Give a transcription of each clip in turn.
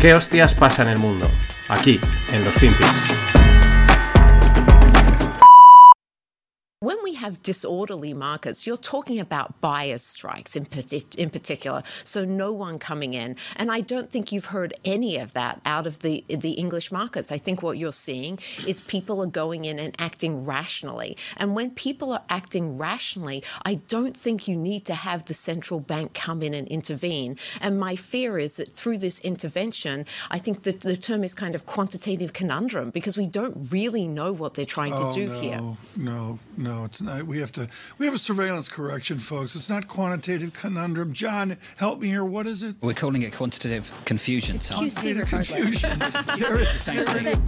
¿Qué hostias pasa en el mundo? Aquí, en los FinPix. Have disorderly markets, you're talking about buyers' strikes in, in particular, so no one coming in. And I don't think you've heard any of that out of the, the English markets. I think what you're seeing is people are going in and acting rationally. And when people are acting rationally, I don't think you need to have the central bank come in and intervene. And my fear is that through this intervention, I think that the term is kind of quantitative conundrum because we don't really know what they're trying oh, to do no, here. No, no no, it's not. We have to. We have a surveillance correction, folks. It's not quantitative conundrum. John, help me here. What is it? We're calling it quantitative confusion. It's Tom. QC confusion. the same thing.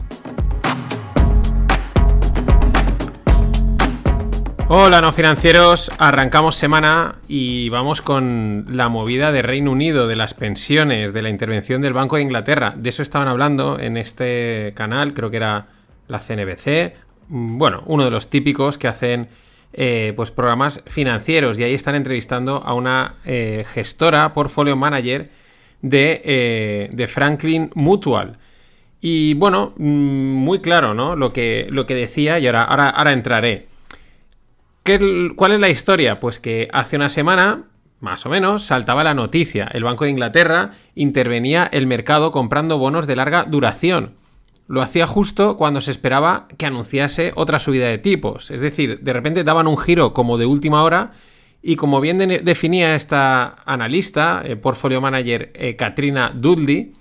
Hola no financieros, arrancamos semana y vamos con la movida de Reino Unido, de las pensiones, de la intervención del Banco de Inglaterra. De eso estaban hablando en este canal, creo que era la CNBC, Mm, bueno, uno de los típicos que hacen eh, pues programas financieros y ahí están entrevistando a una eh, gestora, portfolio manager de, eh, de, Franklin Mutual. Y bueno, mm, muy claro, ¿no? Lo que, lo que decía y ahora, ahora, ahora entraré. ¿Qué, ¿Cuál es la historia? Pues que hace una semana, más o menos, saltaba la noticia. El Banco de Inglaterra intervenía el mercado comprando bonos de larga duración lo hacía justo cuando se esperaba que anunciase otra subida de tipos. Es decir, de repente daban un giro como de última hora y como bien definía esta analista, eh, portfolio manager eh, Katrina Dudley,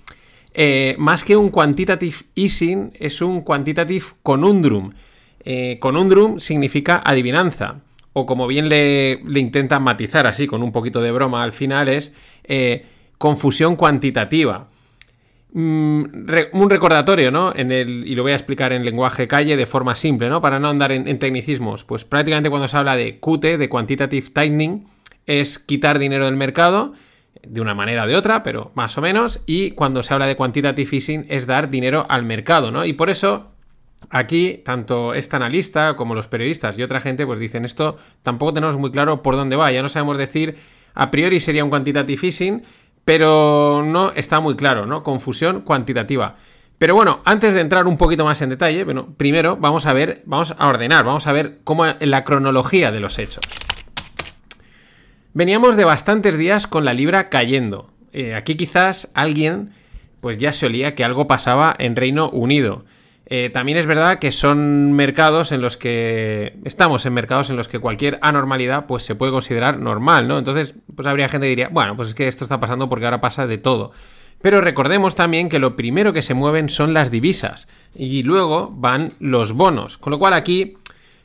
eh, más que un quantitative easing es un quantitative conundrum. conundrum significa adivinanza o como bien le, le, intentan matizar así con un poquito de broma al final es confusión cuantitativa. Mm, un recordatorio, ¿no? En el, y lo voy a explicar en lenguaje calle de forma simple, ¿no? Para no andar en, tecnicismos. Pues prácticamente cuando se habla de QT, de Quantitative Tightening, es quitar dinero del mercado, de una manera o de otra, pero más o menos. Y cuando se habla de Quantitative Easing es dar dinero al mercado, ¿no? Y por eso aquí, tanto esta analista como los periodistas y otra gente, pues dicen esto, tampoco tenemos muy claro por dónde va. Ya no sabemos decir, a priori sería un Quantitative Easing pero no está muy claro, ¿no? Confusión cuantitativa. Pero bueno, antes de entrar un poquito más en detalle, bueno, primero vamos a ver, vamos a ordenar, vamos a ver cómo la cronología de los hechos. Veníamos de bastantes días con la libra cayendo. Eh, aquí quizás alguien pues ya se olía que algo pasaba en Reino Unido. Eh, también es verdad que son mercados en los que estamos en mercados en los que cualquier anormalidad pues se puede considerar normal, ¿no? Entonces, pues habría gente que diría, bueno, pues es que esto está pasando porque ahora pasa de todo. Pero recordemos también que lo primero que se mueven son las divisas y luego van los bonos, con lo cual aquí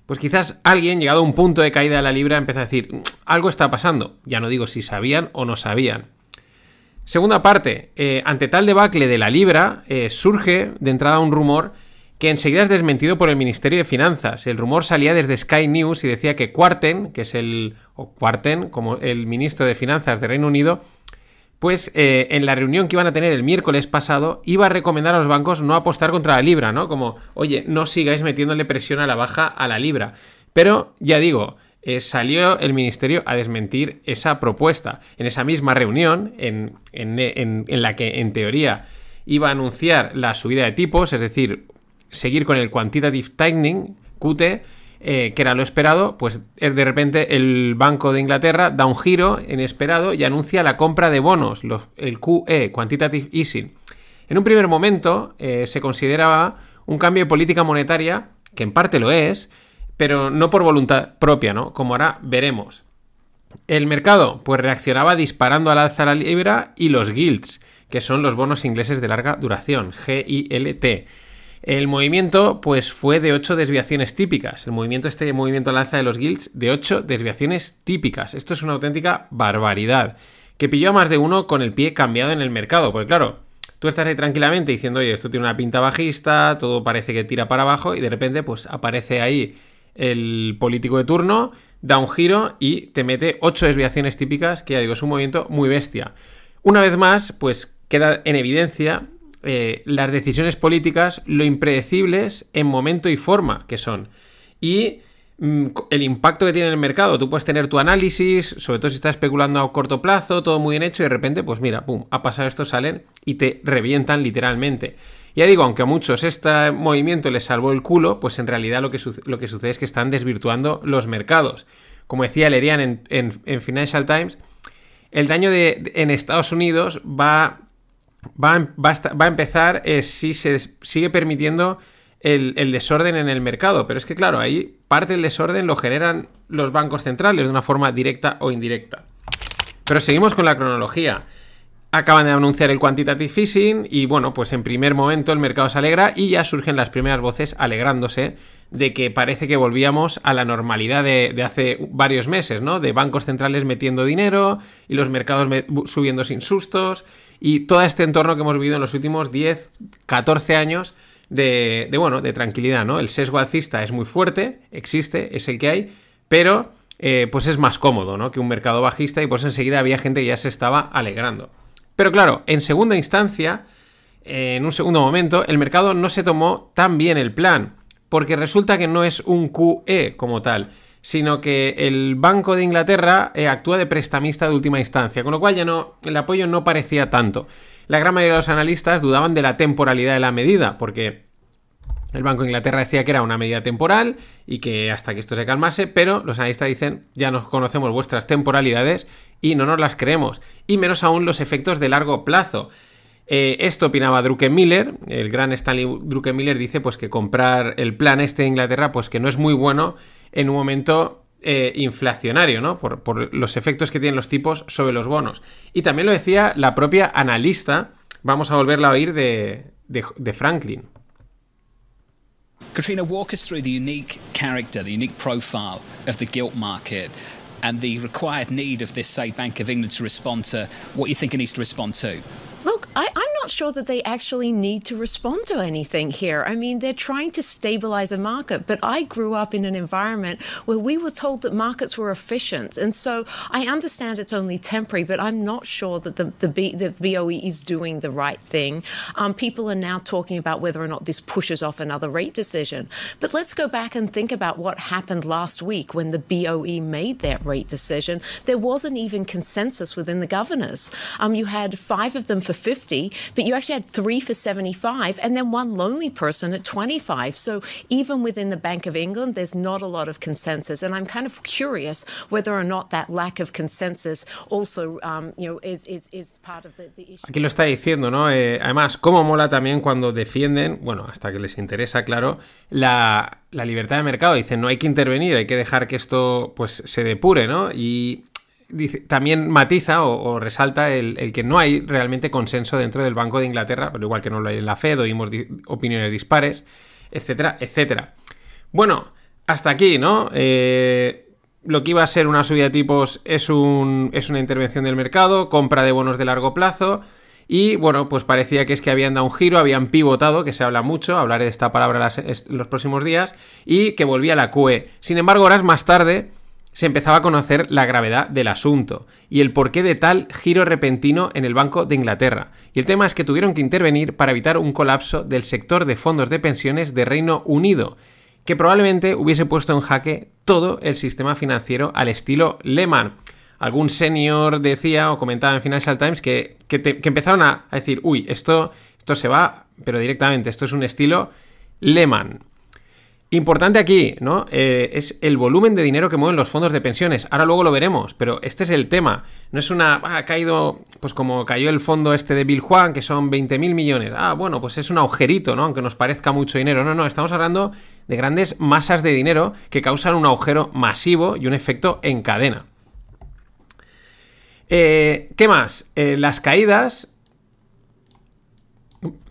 pues quizás alguien, llegado a un punto de caída de la libra, empieza a decir, mm, algo está pasando. Ya no digo si sabían o no sabían. Segunda parte, eh, ante tal debacle de la libra, eh, surge de entrada un rumor que enseguida es desmentido por el Ministerio de Finanzas. El rumor salía desde Sky News y decía que Quarten, que es el, o Quarten, como el ministro de Finanzas de Reino Unido, pues eh, en la reunión que iban a tener el miércoles pasado, iba a recomendar a los bancos no apostar contra la libra, ¿no? Como, oye, no sigáis metiéndole presión a la baja a la libra. Pero, ya digo, eh, salió el ministerio a desmentir esa propuesta. En esa misma reunión, en, en la que en teoría iba a anunciar la subida de tipos, es decir, seguir con el quantitative tightening, QT, eh, que era lo esperado, pues eh, de repente el Banco de Inglaterra da un giro inesperado y anuncia la compra de bonos, el QE, Quantitative Easing. En un primer momento eh, se consideraba un cambio de política monetaria, que en parte lo es, pero no por voluntad propia, ¿no? Como ahora veremos. El mercado, pues reaccionaba disparando al alza la libra y los gilts, que son los bonos ingleses de larga duración, GILT. El movimiento, pues, fue de 8 desviaciones típicas. El movimiento, este movimiento al alza de los guilds, de 8 desviaciones típicas. Esto es una auténtica barbaridad. Que pilló a más de uno con el pie cambiado en el mercado. Porque claro, tú estás ahí tranquilamente diciendo, oye, esto tiene una pinta bajista, todo parece que tira para abajo, y de repente, pues, aparece ahí el político de turno, da un giro y te mete 8 desviaciones típicas, que ya digo, es un movimiento muy bestia. Una vez más, pues queda en evidencia eh, las decisiones políticas, lo impredecibles en momento y forma que son. Y mm, el impacto que tiene en el mercado. Tú puedes tener tu análisis, sobre todo si estás especulando a corto plazo, todo muy bien hecho, y de repente, pues mira, pum, ha pasado esto, salen y te revientan literalmente. Ya digo, aunque a muchos este movimiento les salvó el culo, pues en realidad lo que, lo que sucede es que están desvirtuando los mercados. Como decía Lerian en, Financial Times, el daño de, en Estados Unidos va, va, a, empezar eh, si se sigue permitiendo el, el, desorden en el mercado. Pero es que, claro, ahí parte del desorden lo generan los bancos centrales de una forma directa o indirecta. Pero seguimos con la cronología. Acaban de anunciar el quantitative easing y bueno, pues en primer momento el mercado se alegra y ya surgen las primeras voces alegrándose de que parece que volvíamos a la normalidad de, hace varios meses, ¿no? De bancos centrales metiendo dinero y los mercados subiendo sin sustos y todo este entorno que hemos vivido en los últimos 10, 14 años de, bueno, de tranquilidad, ¿no? El sesgo alcista es muy fuerte, existe, es el que hay, pero eh, pues es más cómodo, ¿no? Que un mercado bajista y pues enseguida había gente que ya se estaba alegrando. Pero claro, en segunda instancia, en un segundo momento, el mercado no se tomó tan bien el plan, porque resulta que no es un QE como tal, sino que el Banco de Inglaterra eh, actúa de prestamista de última instancia, con lo cual ya no, el apoyo no parecía tanto. La gran mayoría de los analistas dudaban de la temporalidad de la medida, porque el Banco de Inglaterra decía que era una medida temporal y que hasta que esto se calmase, pero los analistas dicen, ya nos conocemos vuestras temporalidades y no nos las creemos, y menos aún los efectos de largo plazo. Eh, esto opinaba Druckenmiller, el gran Stanley Druckenmiller dice pues que comprar el plan este de Inglaterra pues que no es muy bueno en un momento eh, inflacionario, ¿no? Por, por, los efectos que tienen los tipos sobre los bonos. Y también lo decía la propia analista, vamos a volverla a oír de, de, de Franklin. Katrina, walk us through the unique character, the unique profile of the gilt market and the required need of this, say, Bank of England to respond to what you think it needs to respond to. Look, I, not sure that they actually need to respond to anything here. I mean, they're trying to stabilize a market, but I grew up in an environment where we were told that markets were efficient. And so I understand it's only temporary, but I'm not sure that the, the, B, the BOE is doing the right thing. Um, people are now talking about whether or not this pushes off another rate decision. But let's go back and think about what happened last week when the BOE made that rate decision. There wasn't even consensus within the governors. Um, you had five of them for 50, but you actually had three for 75 and then one lonely person at 25. So even within the Bank of England, there's not a lot of consensus. And I'm kind of curious whether or not that lack of consensus also, um, you know, is, is, is part of the, the issue. Aquí lo está diciendo, ¿no? Eh, además, cómo mola también cuando defienden, bueno, hasta que les interesa, claro, la, la libertad de mercado. Dicen, no hay que intervenir, hay que dejar que esto, pues, se depure, ¿no? Y también matiza o, resalta el, que no hay realmente consenso dentro del Banco de Inglaterra, pero igual que no lo hay en la Fed, oímos opiniones dispares, etcétera, etcétera. Bueno, hasta aquí, ¿no? Eh, lo que iba a ser una subida de tipos es, un, es una intervención del mercado, compra de bonos de largo plazo. Y bueno, pues parecía que es que habían dado un giro, habían pivotado, que se habla mucho, hablaré de esta palabra los próximos días, y que volvía la QE. Sin embargo, horas más tarde, se empezaba a conocer la gravedad del asunto y el porqué de tal giro repentino en el Banco de Inglaterra. Y el tema es que tuvieron que intervenir para evitar un colapso del sector de fondos de pensiones de Reino Unido, que probablemente hubiese puesto en jaque todo el sistema financiero al estilo Lehman. Algún senior decía o comentaba en Financial Times que, empezaron a, a, decir, uy, esto, esto se va, pero directamente, esto es un estilo Lehman. Importante aquí, ¿no? Eh, es el volumen de dinero que mueven los fondos de pensiones. Ahora luego lo veremos, pero este es el tema. No es una. Ah, ha caído, pues como cayó el fondo este de Bill Juan, que son 20.000 millones. Ah, bueno, pues es un agujerito, ¿no? Aunque nos parezca mucho dinero. No, no, estamos hablando de grandes masas de dinero que causan un agujero masivo y un efecto en cadena. Eh, ¿Qué más? Eh, las caídas.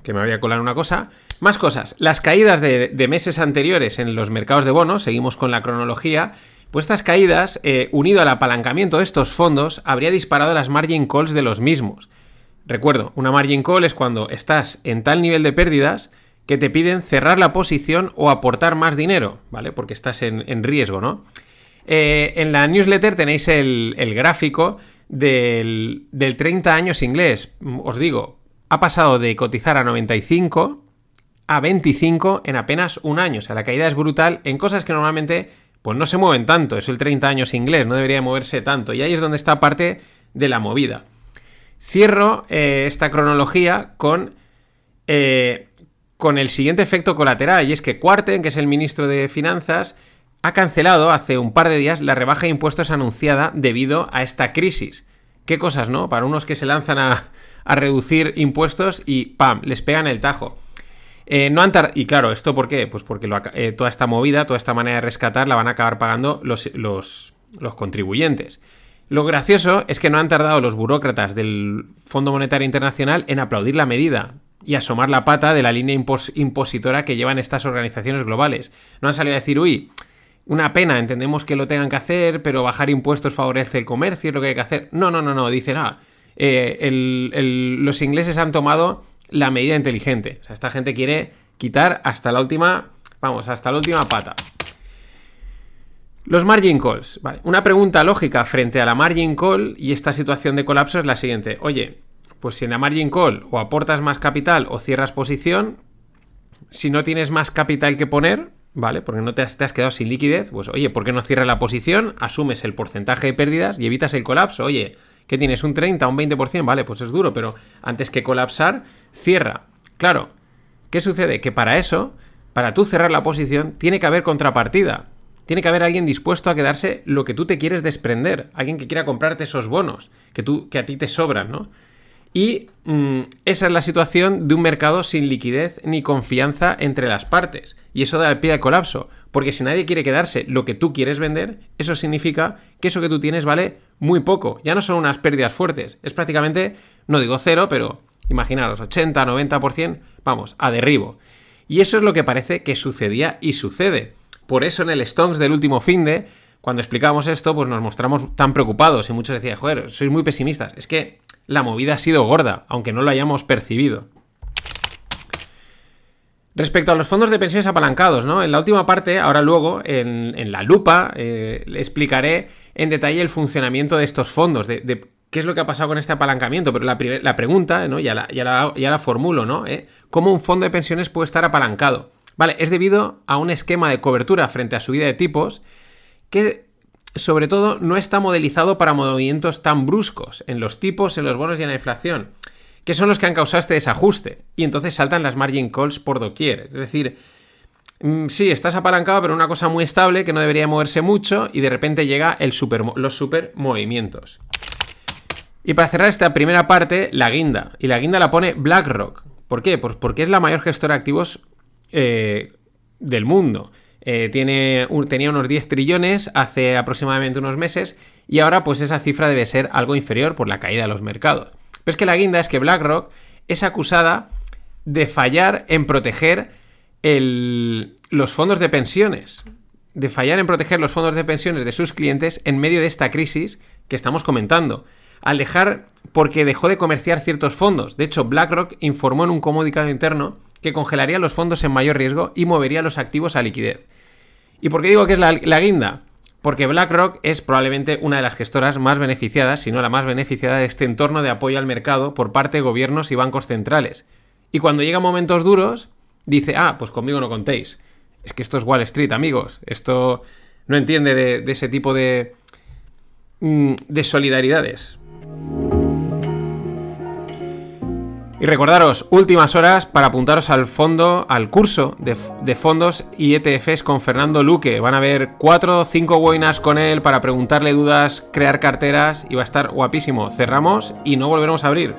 Que me voy a colar una cosa. Más cosas. Las caídas de, meses anteriores en los mercados de bonos, seguimos con la cronología, pues estas caídas, eh, unido al apalancamiento de estos fondos, habría disparado las margin calls de los mismos. Recuerdo, una margin call es cuando estás en tal nivel de pérdidas que te piden cerrar la posición o aportar más dinero, ¿vale? Porque estás en, riesgo, ¿no? Eh, en la newsletter tenéis el, gráfico del, del 30 años inglés. Os digo, ha pasado de cotizar a 95 a 25 en apenas un año. O sea, la caída es brutal en cosas que normalmente pues no se mueven tanto, es el 30 años inglés, no debería moverse tanto. Y ahí es donde está parte de la movida. Cierro eh, esta cronología con, eh, con el siguiente efecto colateral, y es que Quarten, que es el ministro de Finanzas, ha cancelado hace un par de días la rebaja de impuestos anunciada debido a esta crisis. Qué cosas, ¿no? Para unos que se lanzan a, a reducir impuestos y ¡pam! les pegan el tajo. Eh, no han y claro, ¿esto por qué? Pues porque eh, toda esta movida, toda esta manera de rescatar la van a acabar pagando los, los, los, contribuyentes. Lo gracioso es que no han tardado los burócratas del Fondo Monetario Internacional en aplaudir la medida y asomar la pata de la línea impositora que llevan estas organizaciones globales. No han salido a decir, uy, una pena, entendemos que lo tengan que hacer, pero bajar impuestos favorece el comercio, es lo que hay que hacer. No, no, no, no, dicen, ah, eh, los ingleses han tomado la medida inteligente. O sea, esta gente quiere quitar hasta la última, vamos, hasta la última pata. Los margin calls. Vale. Una pregunta lógica frente a la margin call y esta situación de colapso es la siguiente. Oye, pues si en la margin call o aportas más capital o cierras posición, si no tienes más capital que poner, ¿vale? Porque no te has, te has quedado sin liquidez, pues oye, ¿por qué no cierras la posición? Asumes el porcentaje de pérdidas y evitas el colapso. Oye, ¿qué tienes? ¿Un 30, un 20%? Vale, pues es duro, pero antes que colapsar, cierra. Claro, ¿qué sucede? Que para eso, para tú cerrar la posición, tiene que haber contrapartida. Tiene que haber alguien dispuesto a quedarse lo que tú te quieres desprender. Alguien que quiera comprarte esos bonos que, tú, que a ti te sobran, ¿no? Y mm, esa es la situación de un mercado sin liquidez ni confianza entre las partes. Y eso da el pie al colapso. Porque si nadie quiere quedarse lo que tú quieres vender, eso significa que eso que tú tienes vale muy poco. Ya no son unas pérdidas fuertes. Es prácticamente, no digo cero, pero Imaginaros, 80, 90%, vamos, a derribo. Y eso es lo que parece que sucedía y sucede. Por eso en el Stonks del último fin de, cuando explicábamos esto, pues nos mostramos tan preocupados y muchos decían, joder, sois muy pesimistas. Es que la movida ha sido gorda, aunque no lo hayamos percibido. Respecto a los fondos de pensiones apalancados, ¿no? En la última parte, ahora luego, en, la lupa, eh, explicaré en detalle el funcionamiento de estos fondos, de qué es lo que ha pasado con este apalancamiento, pero la, pregunta, ¿no? Ya la, ya la, formulo, ¿no? ¿Eh? ¿Cómo un fondo de pensiones puede estar apalancado? Vale, es debido a un esquema de cobertura frente a subida de tipos que sobre todo no está modelizado para movimientos tan bruscos en los tipos, en los bonos y en la inflación, que son los que han causado este desajuste. Y entonces saltan las margin calls por doquier. Es decir, mm, sí, estás apalancado, pero una cosa muy estable que no debería moverse mucho y de repente llega el super, los super movimientos. Y para cerrar esta primera parte, la guinda. Y la guinda la pone BlackRock. ¿Por qué? Pues porque es la mayor gestora de activos eh, del mundo. Eh, tiene, tenía unos 10 trillones hace aproximadamente unos meses y ahora pues esa cifra debe ser algo inferior por la caída de los mercados. Pero es que la guinda es que BlackRock es acusada de fallar en proteger los fondos de pensiones. De fallar en proteger los fondos de pensiones de sus clientes en medio de esta crisis que estamos comentando al dejar porque dejó de comerciar ciertos fondos. De hecho, BlackRock informó en un comunicado interno que congelaría los fondos en mayor riesgo y movería los activos a liquidez. ¿Y por qué digo que es la, guinda? Porque BlackRock es probablemente una de las gestoras más beneficiadas, si no la más beneficiada de este entorno de apoyo al mercado por parte de gobiernos y bancos centrales. Y cuando llegan momentos duros, dice, ah, pues conmigo no contéis. Es que esto es Wall Street, amigos. Esto no entiende de, ese tipo de, mm, de solidaridades. Y recordaros, últimas horas para apuntaros al fondo, al curso de, fondos y ETFs con Fernando Luque. Van a haber 4 o 5 webinars con él para preguntarle dudas, crear carteras y va a estar guapísimo. Cerramos y no volveremos a abrir.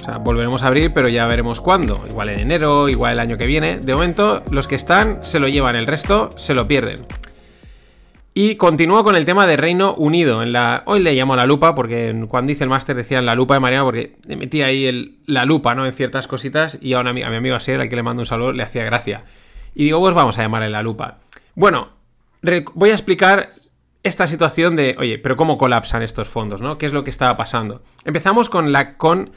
O sea, volveremos a abrir, pero ya veremos cuándo. Igual en enero, igual el año que viene. De momento, los que están se lo llevan, el resto se lo pierden. Y continúo con el tema de Reino Unido. En la... Hoy le llamo la lupa, porque cuando hice el máster decían la lupa de Mariano, porque le metí ahí la lupa, ¿no? En ciertas cositas, y a, a mi amigo Asier, al que le mando un saludo, le hacía gracia. Y digo, pues vamos a llamarle la lupa. Bueno, voy a explicar esta situación de, oye, pero ¿cómo colapsan estos fondos, no? ¿Qué es lo que estaba pasando? Empezamos con la... con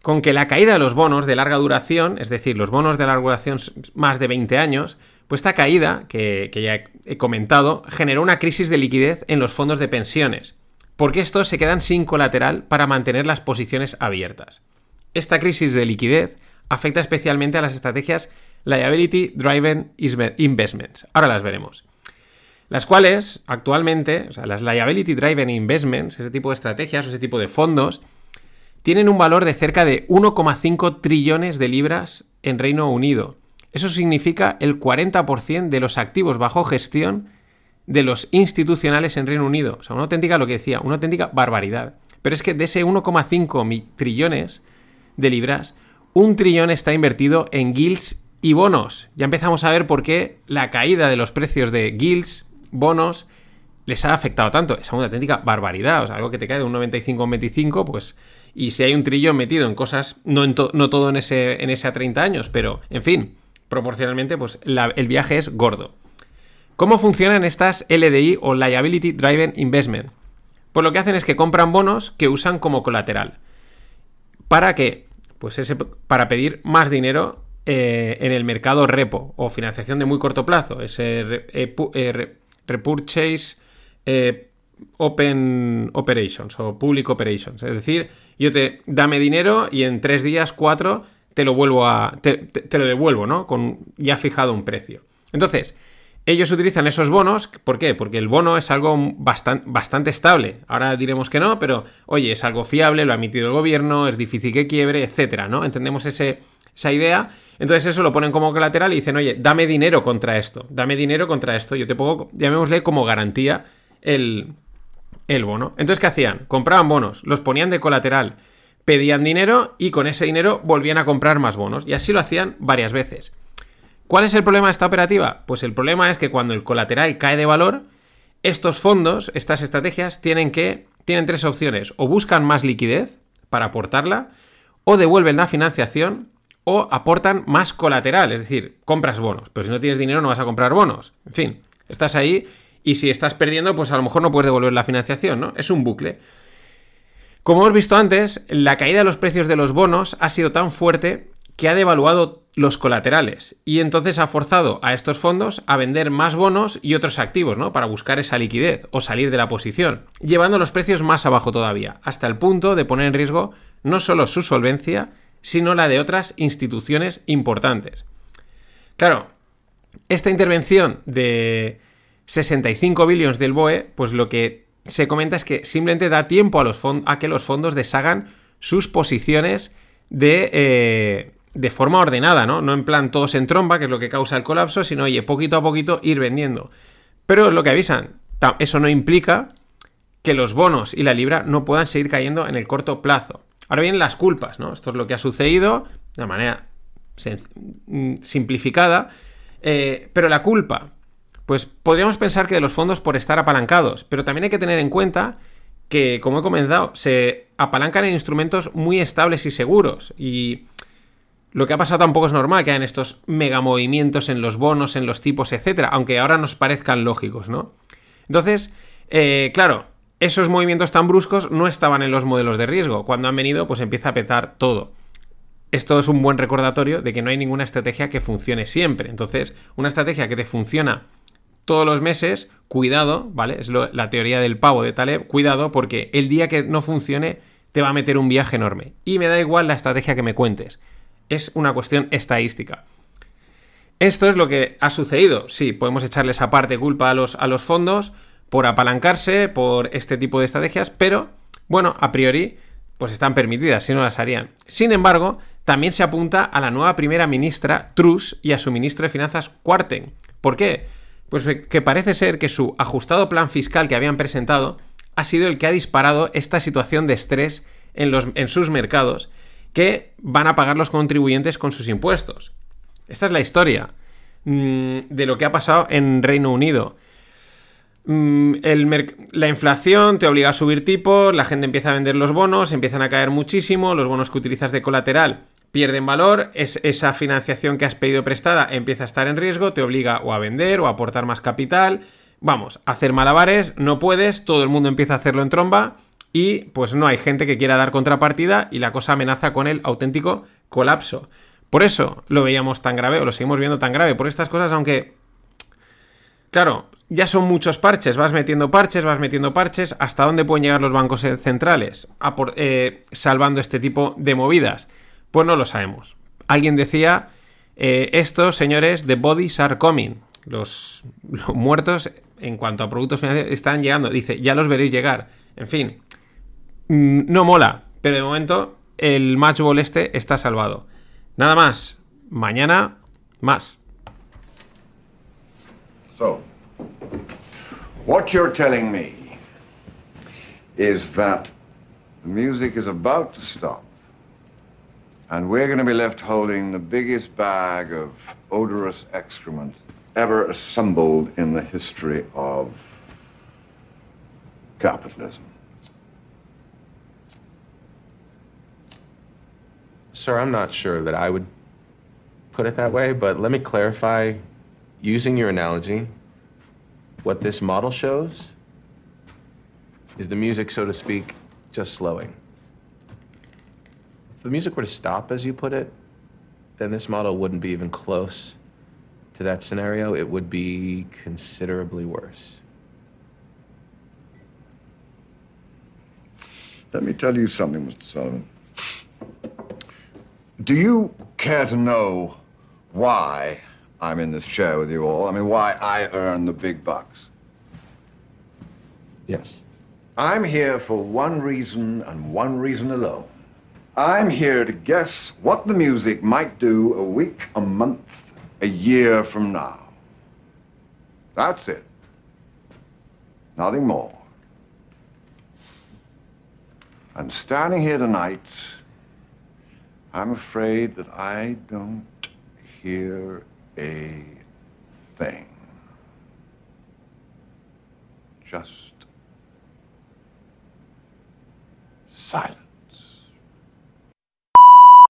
con que la caída de los bonos de larga duración, es decir, los bonos de larga duración más de 20 años, pues esta caída, que, ya he comentado, generó una crisis de liquidez en los fondos de pensiones, porque estos se quedan sin colateral para mantener las posiciones abiertas. Esta crisis de liquidez afecta especialmente a las estrategias Liability Driven Investments. Ahora las veremos. Las cuales, actualmente, o sea, las Liability Driven Investments, ese tipo de estrategias o ese tipo de fondos, tienen un valor de cerca de 1,5 trillones de libras en Reino Unido. Eso significa el 40% de los activos bajo gestión de los institucionales en Reino Unido. O sea, una auténtica, lo que decía, una auténtica barbaridad. Pero es que de ese 1,5 trillones de libras, un trillón está invertido en guilds y bonos. Ya empezamos a ver por qué la caída de los precios de guilds, bonos, les ha afectado tanto. Es una auténtica barbaridad. O sea, algo que te cae de un 95 a un 25, pues. Y si hay un trillón metido en cosas, no, en no todo en ese, en ese a 30 años, pero en fin, proporcionalmente, pues el viaje es gordo. ¿Cómo funcionan estas LDI o Liability Driven Investment? Pues lo que hacen es que compran bonos que usan como colateral. ¿Para qué? Pues ese, para pedir más dinero eh, en el mercado repo o financiación de muy corto plazo. Ese eh, eh, repurchase open operations o public operations. Es decir, yo te dame dinero y en tres días, cuatro, te lo vuelvo a. te, lo devuelvo, ¿no? Con ya fijado un precio. Entonces, ellos utilizan esos bonos, ¿por qué? Porque el bono es algo bastante, bastante estable. Ahora diremos que no, pero oye, es algo fiable, lo ha emitido el gobierno, es difícil que quiebre, etcétera, ¿no? Entendemos ese, esa idea. Entonces eso lo ponen como colateral y dicen, oye, dame dinero contra esto, dame dinero contra esto. Yo te pongo, llamémosle como garantía el, el bono. Entonces, ¿qué hacían? Compraban bonos, los ponían de colateral pedían dinero y con ese dinero volvían a comprar más bonos. Y así lo hacían varias veces. ¿Cuál es el problema de esta operativa? Pues el problema es que cuando el colateral cae de valor, estos fondos, estas estrategias, tienen que. tienen tres opciones. O buscan más liquidez para aportarla, o devuelven la financiación, o aportan más colateral, es decir, compras bonos. Pero si no tienes dinero no vas a comprar bonos. En fin, estás ahí y si estás perdiendo, pues a lo mejor no puedes devolver la financiación, ¿no? Es un bucle. Como hemos visto antes, la caída de los precios de los bonos ha sido tan fuerte que ha devaluado los colaterales y entonces ha forzado a estos fondos a vender más bonos y otros activos, ¿no? Para buscar esa liquidez o salir de la posición, llevando los precios más abajo todavía, hasta el punto de poner en riesgo no solo su solvencia, sino la de otras instituciones importantes. Claro, esta intervención de 65 billones del BOE, pues lo que se comenta es que simplemente da tiempo a, que los fondos deshagan sus posiciones de, eh, de forma ordenada, ¿no? No en plan todos en tromba, que es lo que causa el colapso, sino, oye, poquito a poquito ir vendiendo. Pero es lo que avisan, eso no implica que los bonos y la libra no puedan seguir cayendo en el corto plazo. Ahora bien, las culpas, ¿no? Esto es lo que ha sucedido de manera mm, simplificada, eh, pero la culpa pues podríamos pensar que de los fondos por estar apalancados, pero también hay que tener en cuenta que, como he comentado, se apalancan en instrumentos muy estables y seguros. Y lo que ha pasado tampoco es normal que hayan estos mega movimientos en los bonos, en los tipos, etcétera, aunque ahora nos parezcan lógicos, ¿no? Entonces, eh, claro, esos movimientos tan bruscos no estaban en los modelos de riesgo. Cuando han venido, pues empieza a petar todo. Esto es un buen recordatorio de que no hay ninguna estrategia que funcione siempre. Entonces, una estrategia que te funciona todos los meses, cuidado, ¿vale? Es la teoría del pavo de Taleb, cuidado porque el día que no funcione te va a meter un viaje enorme. Y me da igual la estrategia que me cuentes. Es una cuestión estadística. Esto es lo que ha sucedido. Sí, podemos echarles aparte culpa a los, a los fondos por apalancarse, por este tipo de estrategias, pero bueno, a priori, pues están permitidas, si no las harían. Sin embargo, también se apunta a la nueva primera ministra Truss y a su ministro de Finanzas Quarten. ¿Por qué? Pues que parece ser que su ajustado plan fiscal que habían presentado ha sido el que ha disparado esta situación de estrés en, los, en sus mercados que van a pagar los contribuyentes con sus impuestos. Esta es la historia mm, de lo que ha pasado en Reino Unido. Mm, la inflación te obliga a subir tipos, la gente empieza a vender los bonos, empiezan a caer muchísimo, los bonos que utilizas de colateral pierden valor, es, esa financiación que has pedido prestada empieza a estar en riesgo, te obliga o a vender o a aportar más capital. Vamos, hacer malabares, no puedes, todo el mundo empieza a hacerlo en tromba y pues no hay gente que quiera dar contrapartida y la cosa amenaza con el auténtico colapso. Por eso lo veíamos tan grave o lo seguimos viendo tan grave, por estas cosas, aunque... Claro, ya son muchos parches, vas metiendo parches, vas metiendo parches, ¿hasta dónde pueden llegar los bancos centrales? Eh, salvando este tipo de movidas. Pues no lo sabemos. Alguien decía Eh, estos señores, the bodies are coming. Los, muertos, en cuanto a productos financieros, están llegando. Dice, ya los veréis llegar. En fin, mm, no mola, pero de momento el match ball este está salvado. Nada más. Mañana, más. So, what you're telling me is that the music is about to stop, and we're going to be left holding the biggest bag of odorous excrement ever assembled in the history of capitalism. Sir, I'm not sure that I would put it that way, but let me clarify using your analogy. What this model shows is the music, so to speak, just slowing. If the music were to stop, as you put it, then this model wouldn't be even close to that scenario. It would be considerably worse. Let me tell you something, Mr. Sullivan. Do you care to know why I'm in this chair with you all? I mean, why I earn the big bucks? Yes. I'm here for one reason and one reason alone. I'm here to guess what the music might do a week, a month, a year from now. That's it. Nothing more. And standing here tonight, I'm afraid that I don't hear a thing. Just silence.